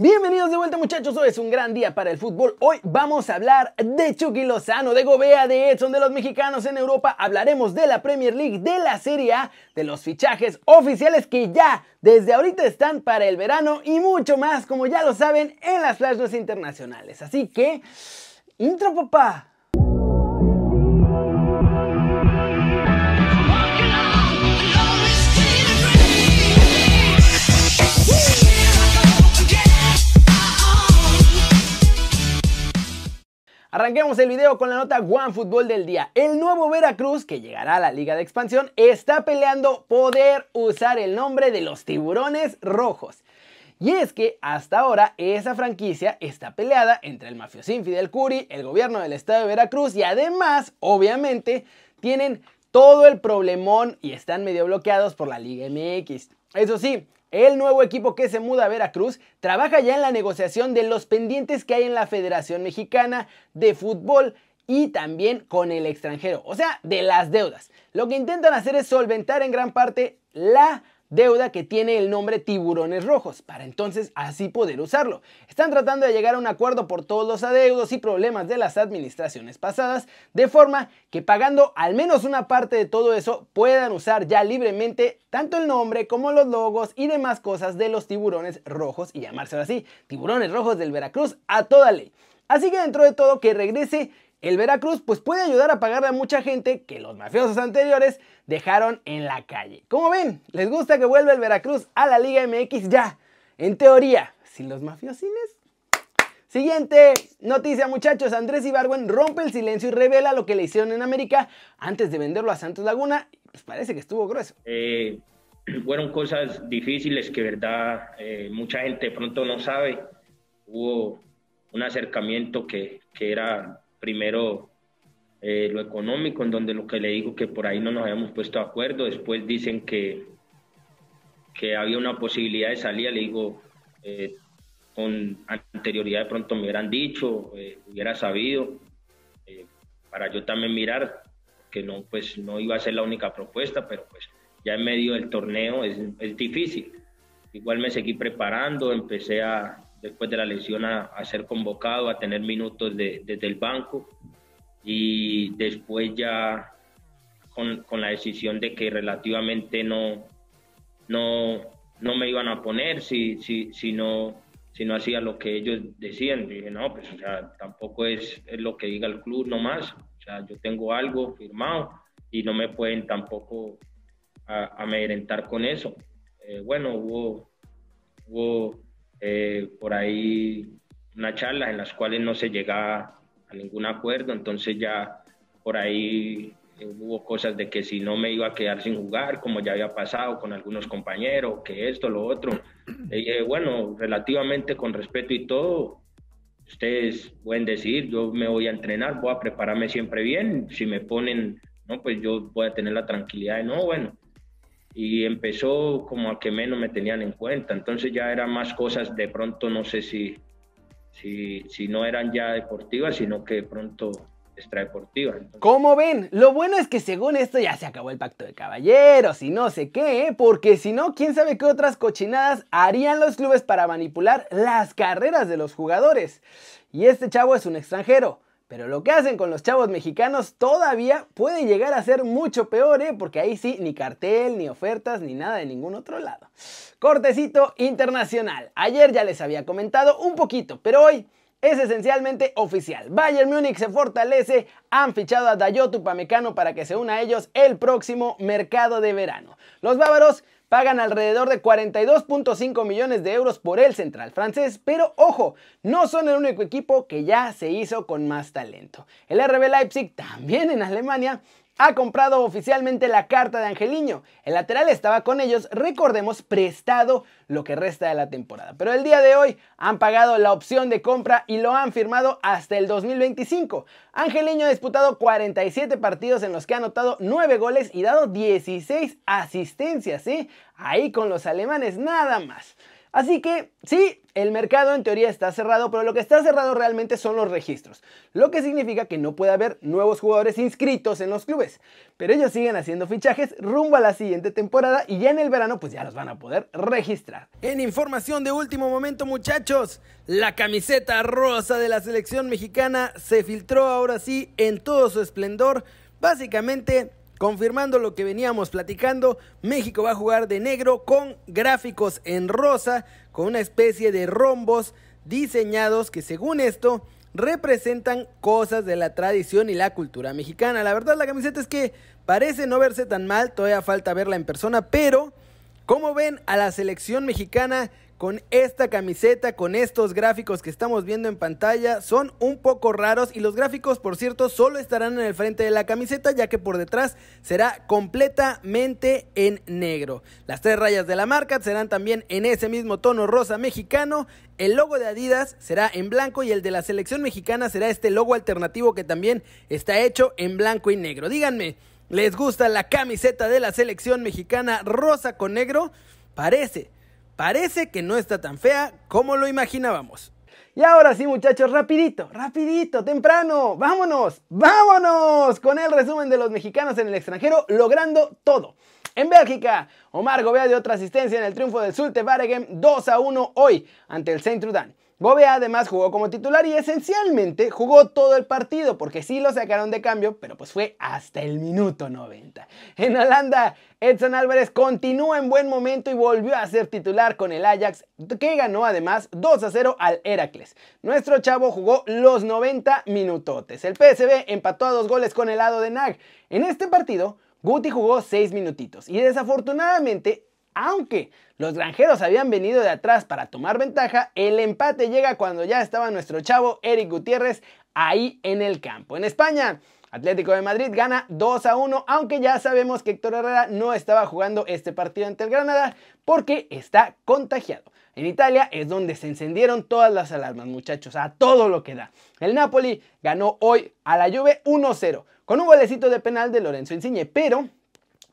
Bienvenidos de vuelta muchachos, hoy es un gran día para el fútbol. Hoy vamos a hablar de Chucky Lozano, de Gobea, de Edson, de los mexicanos en Europa. Hablaremos de la Premier League, de la Serie A, de los fichajes oficiales que ya desde ahorita están para el verano y mucho más, como ya lo saben, en las flashes internacionales. Así que, intro papá. Arranquemos el video con la nota One Fútbol del día. El nuevo Veracruz, que llegará a la Liga de Expansión, está peleando poder usar el nombre de los tiburones rojos. Y es que hasta ahora esa franquicia está peleada entre el mafiosín Fidel Curi, el gobierno del estado de Veracruz y además, obviamente, tienen todo el problemón y están medio bloqueados por la Liga MX. Eso sí, el nuevo equipo que se muda a Veracruz trabaja ya en la negociación de los pendientes que hay en la Federación Mexicana de Fútbol y también con el extranjero, o sea, de las deudas. Lo que intentan hacer es solventar en gran parte la deuda que tiene el nombre Tiburones Rojos, para entonces así poder usarlo. Están tratando de llegar a un acuerdo por todos los adeudos y problemas de las administraciones pasadas, de forma que pagando al menos una parte de todo eso puedan usar ya libremente tanto el nombre como los logos y demás cosas de los Tiburones Rojos y llamárselo así, Tiburones Rojos del Veracruz a toda ley. Así que dentro de todo que regrese el Veracruz pues puede ayudar a pagarle a mucha gente que los mafiosos anteriores dejaron en la calle. Como ven, les gusta que vuelva el Veracruz a la Liga MX ya, en teoría, sin los mafiosines. Siguiente noticia muchachos, Andrés Ibargüen rompe el silencio y revela lo que le hicieron en América antes de venderlo a Santos Laguna. Pues parece que estuvo grueso. Eh, fueron cosas difíciles que verdad eh, mucha gente pronto no sabe. Hubo un acercamiento que, que era primero eh, lo económico, en donde lo que le digo que por ahí no nos habíamos puesto de acuerdo, después dicen que, que había una posibilidad de salida, le digo, eh, con anterioridad de pronto me hubieran dicho, eh, hubiera sabido, para yo también mirar, que no, pues no iba a ser la única propuesta, pero pues ya en medio del torneo es, es difícil. Igual me seguí preparando, empecé a, después de la lesión a, ser convocado, a tener minutos desde el banco y después ya con, con, la decisión de que relativamente no, no, no me iban a poner si, si, si, no, si no hacía lo que ellos decían. dije, no, pues o sea, tampoco es, es lo que diga el club nomás. O sea, yo tengo algo firmado y no me pueden tampoco amedrentar con eso. Eh, bueno, hubo, hubo eh, por ahí una charla en las cuales no se llega a ningún acuerdo, entonces ya por ahí eh, hubo cosas de que si no me iba a quedar sin jugar, como ya había pasado con algunos compañeros, que esto, lo otro. Bueno, relativamente con respeto y todo, ustedes pueden decir, yo me voy a entrenar, voy a prepararme siempre bien, si me ponen, no, pues yo voy a tener la tranquilidad de, no, bueno, y empezó como a que menos me tenían en cuenta. Entonces ya eran más cosas de pronto, no sé si, si, si no eran ya deportivas, sino que de pronto extradeportivas. Como ven, lo bueno es que según esto ya se acabó el pacto de caballeros y no sé qué, ¿eh? porque si no, quién sabe qué otras cochinadas harían los clubes para manipular las carreras de los jugadores. Y este chavo es un extranjero. Pero lo que hacen con los chavos mexicanos todavía puede llegar a ser mucho peor, ¿eh? porque ahí sí, ni cartel, ni ofertas, ni nada de ningún otro lado. Cortecito internacional. Ayer ya les había comentado un poquito, pero hoy es esencialmente oficial. Bayern Múnich se fortalece, han fichado a Dayot Upamecano para que se una a ellos el próximo mercado de verano. Los bávaros pagan alrededor de 42.5 millones de euros por el central francés, pero ojo, no son el único equipo que ya se hizo con más talento. El RB Leipzig, también en Alemania, ha comprado oficialmente la carta de Angeliño. El lateral estaba con ellos, recordemos, prestado lo que resta de la temporada. Pero el día de hoy han pagado la opción de compra y lo han firmado hasta el 2025. Angeliño ha disputado 47 partidos en los que ha anotado 9 goles y dado 16 asistencias, ¿sí? Ahí con los alemanes nada más. Así que sí, el mercado en teoría está cerrado, pero lo que está cerrado realmente son los registros, lo que significa que no puede haber nuevos jugadores inscritos en los clubes. Pero ellos siguen haciendo fichajes rumbo a la siguiente temporada y ya en el verano pues ya los van a poder registrar. En información de último momento muchachos, la camiseta rosa de la selección mexicana se filtró ahora sí en todo su esplendor. Básicamente Confirmando lo que veníamos platicando, México va a jugar de negro con gráficos en rosa, con una especie de rombos diseñados que según esto representan cosas de la tradición y la cultura mexicana. La verdad la camiseta es que parece no verse tan mal, todavía falta verla en persona, pero como ven a la selección mexicana con esta camiseta, con estos gráficos que estamos viendo en pantalla, son un poco raros y los gráficos, por cierto, solo estarán en el frente de la camiseta, ya que por detrás será completamente en negro. Las tres rayas de la marca serán también en ese mismo tono rosa mexicano. El logo de Adidas será en blanco y el de la selección mexicana será este logo alternativo que también está hecho en blanco y negro. Díganme, ¿les gusta la camiseta de la selección mexicana rosa con negro? Parece parece que no está tan fea como lo imaginábamos. Y ahora sí muchachos, rapidito, rapidito, temprano, vámonos, vámonos con el resumen de los mexicanos en el extranjero logrando todo. En Bélgica, Omar Gobea de otra asistencia en el triunfo del Zulte Waregem 2 a 1 hoy ante el Saint Bobea además jugó como titular y esencialmente jugó todo el partido porque sí lo sacaron de cambio, pero pues fue hasta el minuto 90. En Holanda, Edson Álvarez continúa en buen momento y volvió a ser titular con el Ajax, que ganó además 2 a 0 al Heracles. Nuestro chavo jugó los 90 minutotes. El PSB empató a dos goles con el lado de Nag. En este partido, Guti jugó 6 minutitos y desafortunadamente aunque los granjeros habían venido de atrás para tomar ventaja, el empate llega cuando ya estaba nuestro chavo Eric Gutiérrez ahí en el campo. En España, Atlético de Madrid gana 2 a 1, aunque ya sabemos que Héctor Herrera no estaba jugando este partido ante el Granada porque está contagiado. En Italia es donde se encendieron todas las alarmas, muchachos, a todo lo que da. El Napoli ganó hoy a la Juve 1-0 con un golecito de penal de Lorenzo Insigne, pero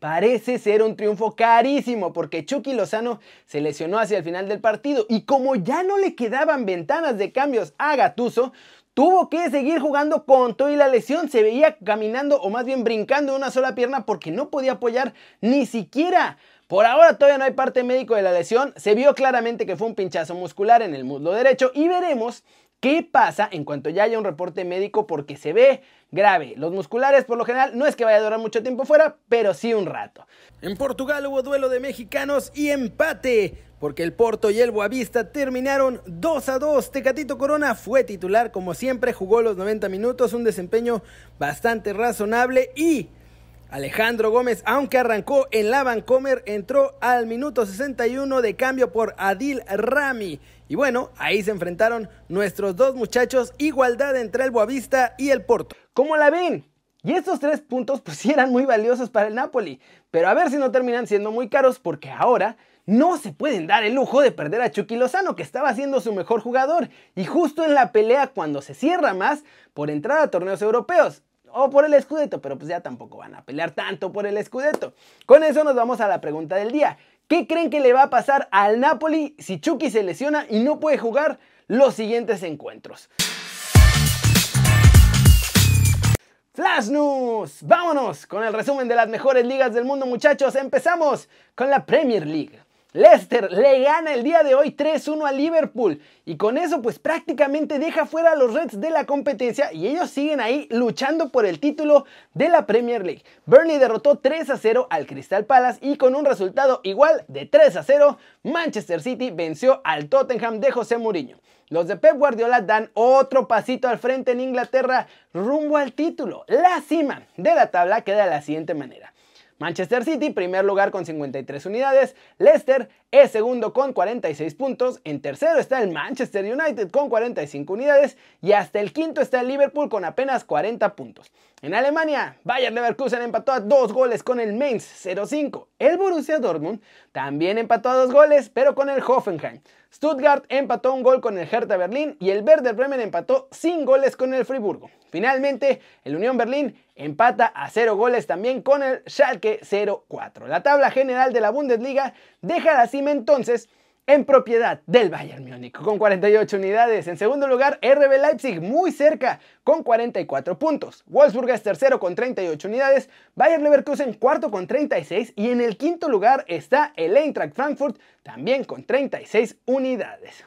Parece ser un triunfo carísimo porque Chucky Lozano se lesionó hacia el final del partido y como ya no le quedaban ventanas de cambios a Gatuso, tuvo que seguir jugando con todo y la lesión. Se veía caminando o más bien brincando una sola pierna porque no podía apoyar ni siquiera. Por ahora todavía no hay parte médico de la lesión. Se vio claramente que fue un pinchazo muscular en el muslo derecho y veremos ¿Qué pasa en cuanto ya haya un reporte médico? Porque se ve grave. Los musculares, por lo general, no es que vaya a durar mucho tiempo fuera, pero sí un rato. En Portugal hubo duelo de mexicanos y empate, porque el Porto y el Boavista terminaron 2 a 2. Tecatito Corona fue titular, como siempre, jugó los 90 minutos, un desempeño bastante razonable y Alejandro Gómez, aunque arrancó en la Vancomer, entró al minuto 61 de cambio por Adil Rami. Y bueno, ahí se enfrentaron nuestros dos muchachos, igualdad entre el Boavista y el Porto. ¿Cómo la ven? Y estos tres puntos pues sí eran muy valiosos para el Napoli, pero a ver si no terminan siendo muy caros porque ahora no se pueden dar el lujo de perder a Chucky Lozano, que estaba siendo su mejor jugador, y justo en la pelea cuando se cierra más por entrar a torneos europeos o por el Scudetto, pero pues ya tampoco van a pelear tanto por el Scudetto. Con eso nos vamos a la pregunta del día. ¿Qué creen que le va a pasar al Napoli si Chucky se lesiona y no puede jugar los siguientes encuentros? Flash News, vámonos con el resumen de las mejores ligas del mundo muchachos. Empezamos con la Premier League. Leicester le gana el día de hoy 3-1 a Liverpool y con eso pues prácticamente deja fuera a los Reds de la competencia y ellos siguen ahí luchando por el título de la Premier League. Burnley derrotó 3-0 al Crystal Palace y con un resultado igual de 3-0 Manchester City venció al Tottenham de José Mourinho. Los de Pep Guardiola dan otro pasito al frente en Inglaterra rumbo al título. La cima de la tabla queda de la siguiente manera. Manchester City, primer lugar con 53 unidades. Leicester es segundo con 46 puntos. En tercero está el Manchester United con 45 unidades. Y hasta el quinto está el Liverpool con apenas 40 puntos. En Alemania, Bayern Leverkusen empató a dos goles con el Mainz 0-5. El Borussia Dortmund también empató a dos goles, pero con el Hoffenheim. Stuttgart empató un gol con el Hertha Berlín y el Werder Bremen empató sin goles con el Friburgo. Finalmente, el Unión Berlín empata a cero goles también con el Schalke 0-4. La tabla general de la Bundesliga deja la cima entonces en propiedad del Bayern Múnich con 48 unidades. En segundo lugar, RB Leipzig muy cerca con 44 puntos. Wolfsburg es tercero con 38 unidades. Bayern Leverkusen cuarto con 36 y en el quinto lugar está el Eintracht Frankfurt también con 36 unidades.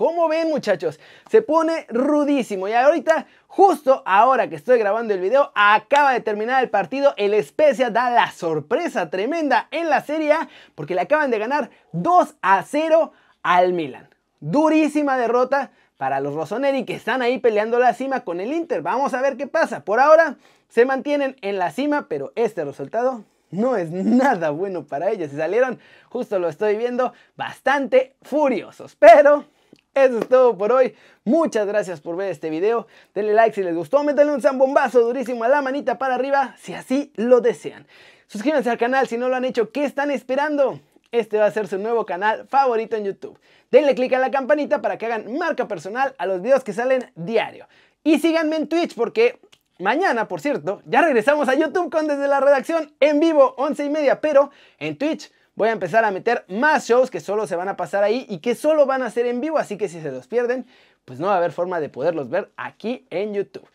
Como ven muchachos, se pone rudísimo y ahorita, justo ahora que estoy grabando el video, acaba de terminar el partido, el Spezia da la sorpresa tremenda en la Serie A porque le acaban de ganar 2 a 0 al Milan. Durísima derrota para los Rossoneri que están ahí peleando la cima con el Inter. Vamos a ver qué pasa. Por ahora se mantienen en la cima, pero este resultado no es nada bueno para ellos. Se salieron, justo lo estoy viendo, bastante furiosos. Pero eso es todo por hoy. Muchas gracias por ver este video. Denle like si les gustó. Métanle un zambombazo durísimo a la manita para arriba si así lo desean. Suscríbanse al canal si no lo han hecho. ¿Qué están esperando? Este va a ser su nuevo canal favorito en YouTube. Denle click a la campanita para que hagan marca personal a los videos que salen diario. Y síganme en Twitch porque mañana, por cierto, ya regresamos a YouTube con Desde la Redacción en vivo, 11 y media. Pero en Twitch voy a empezar a meter más shows que solo se van a pasar ahí y que solo van a ser en vivo, así que si se los pierden, pues no va a haber forma de poderlos ver aquí en YouTube.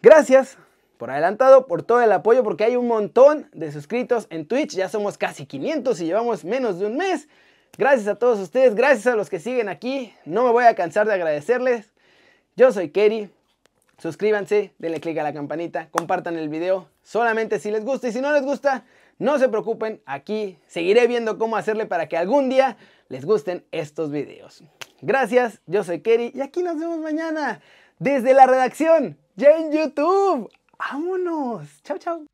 Gracias por adelantado, por todo el apoyo, porque hay un montón de suscritos en Twitch, ya somos casi 500 y llevamos menos de un mes. Gracias a todos ustedes, gracias a los que siguen aquí, no me voy a cansar de agradecerles. Yo soy Kerry, suscríbanse, denle click a la campanita, compartan el video, solamente si les gusta y si no les gusta, no se preocupen, aquí seguiré viendo cómo hacerle para que algún día les gusten estos videos. Gracias, yo soy Kerry y aquí nos vemos mañana desde la redacción, ya en YouTube. ¡Vámonos! ¡Chao, chao!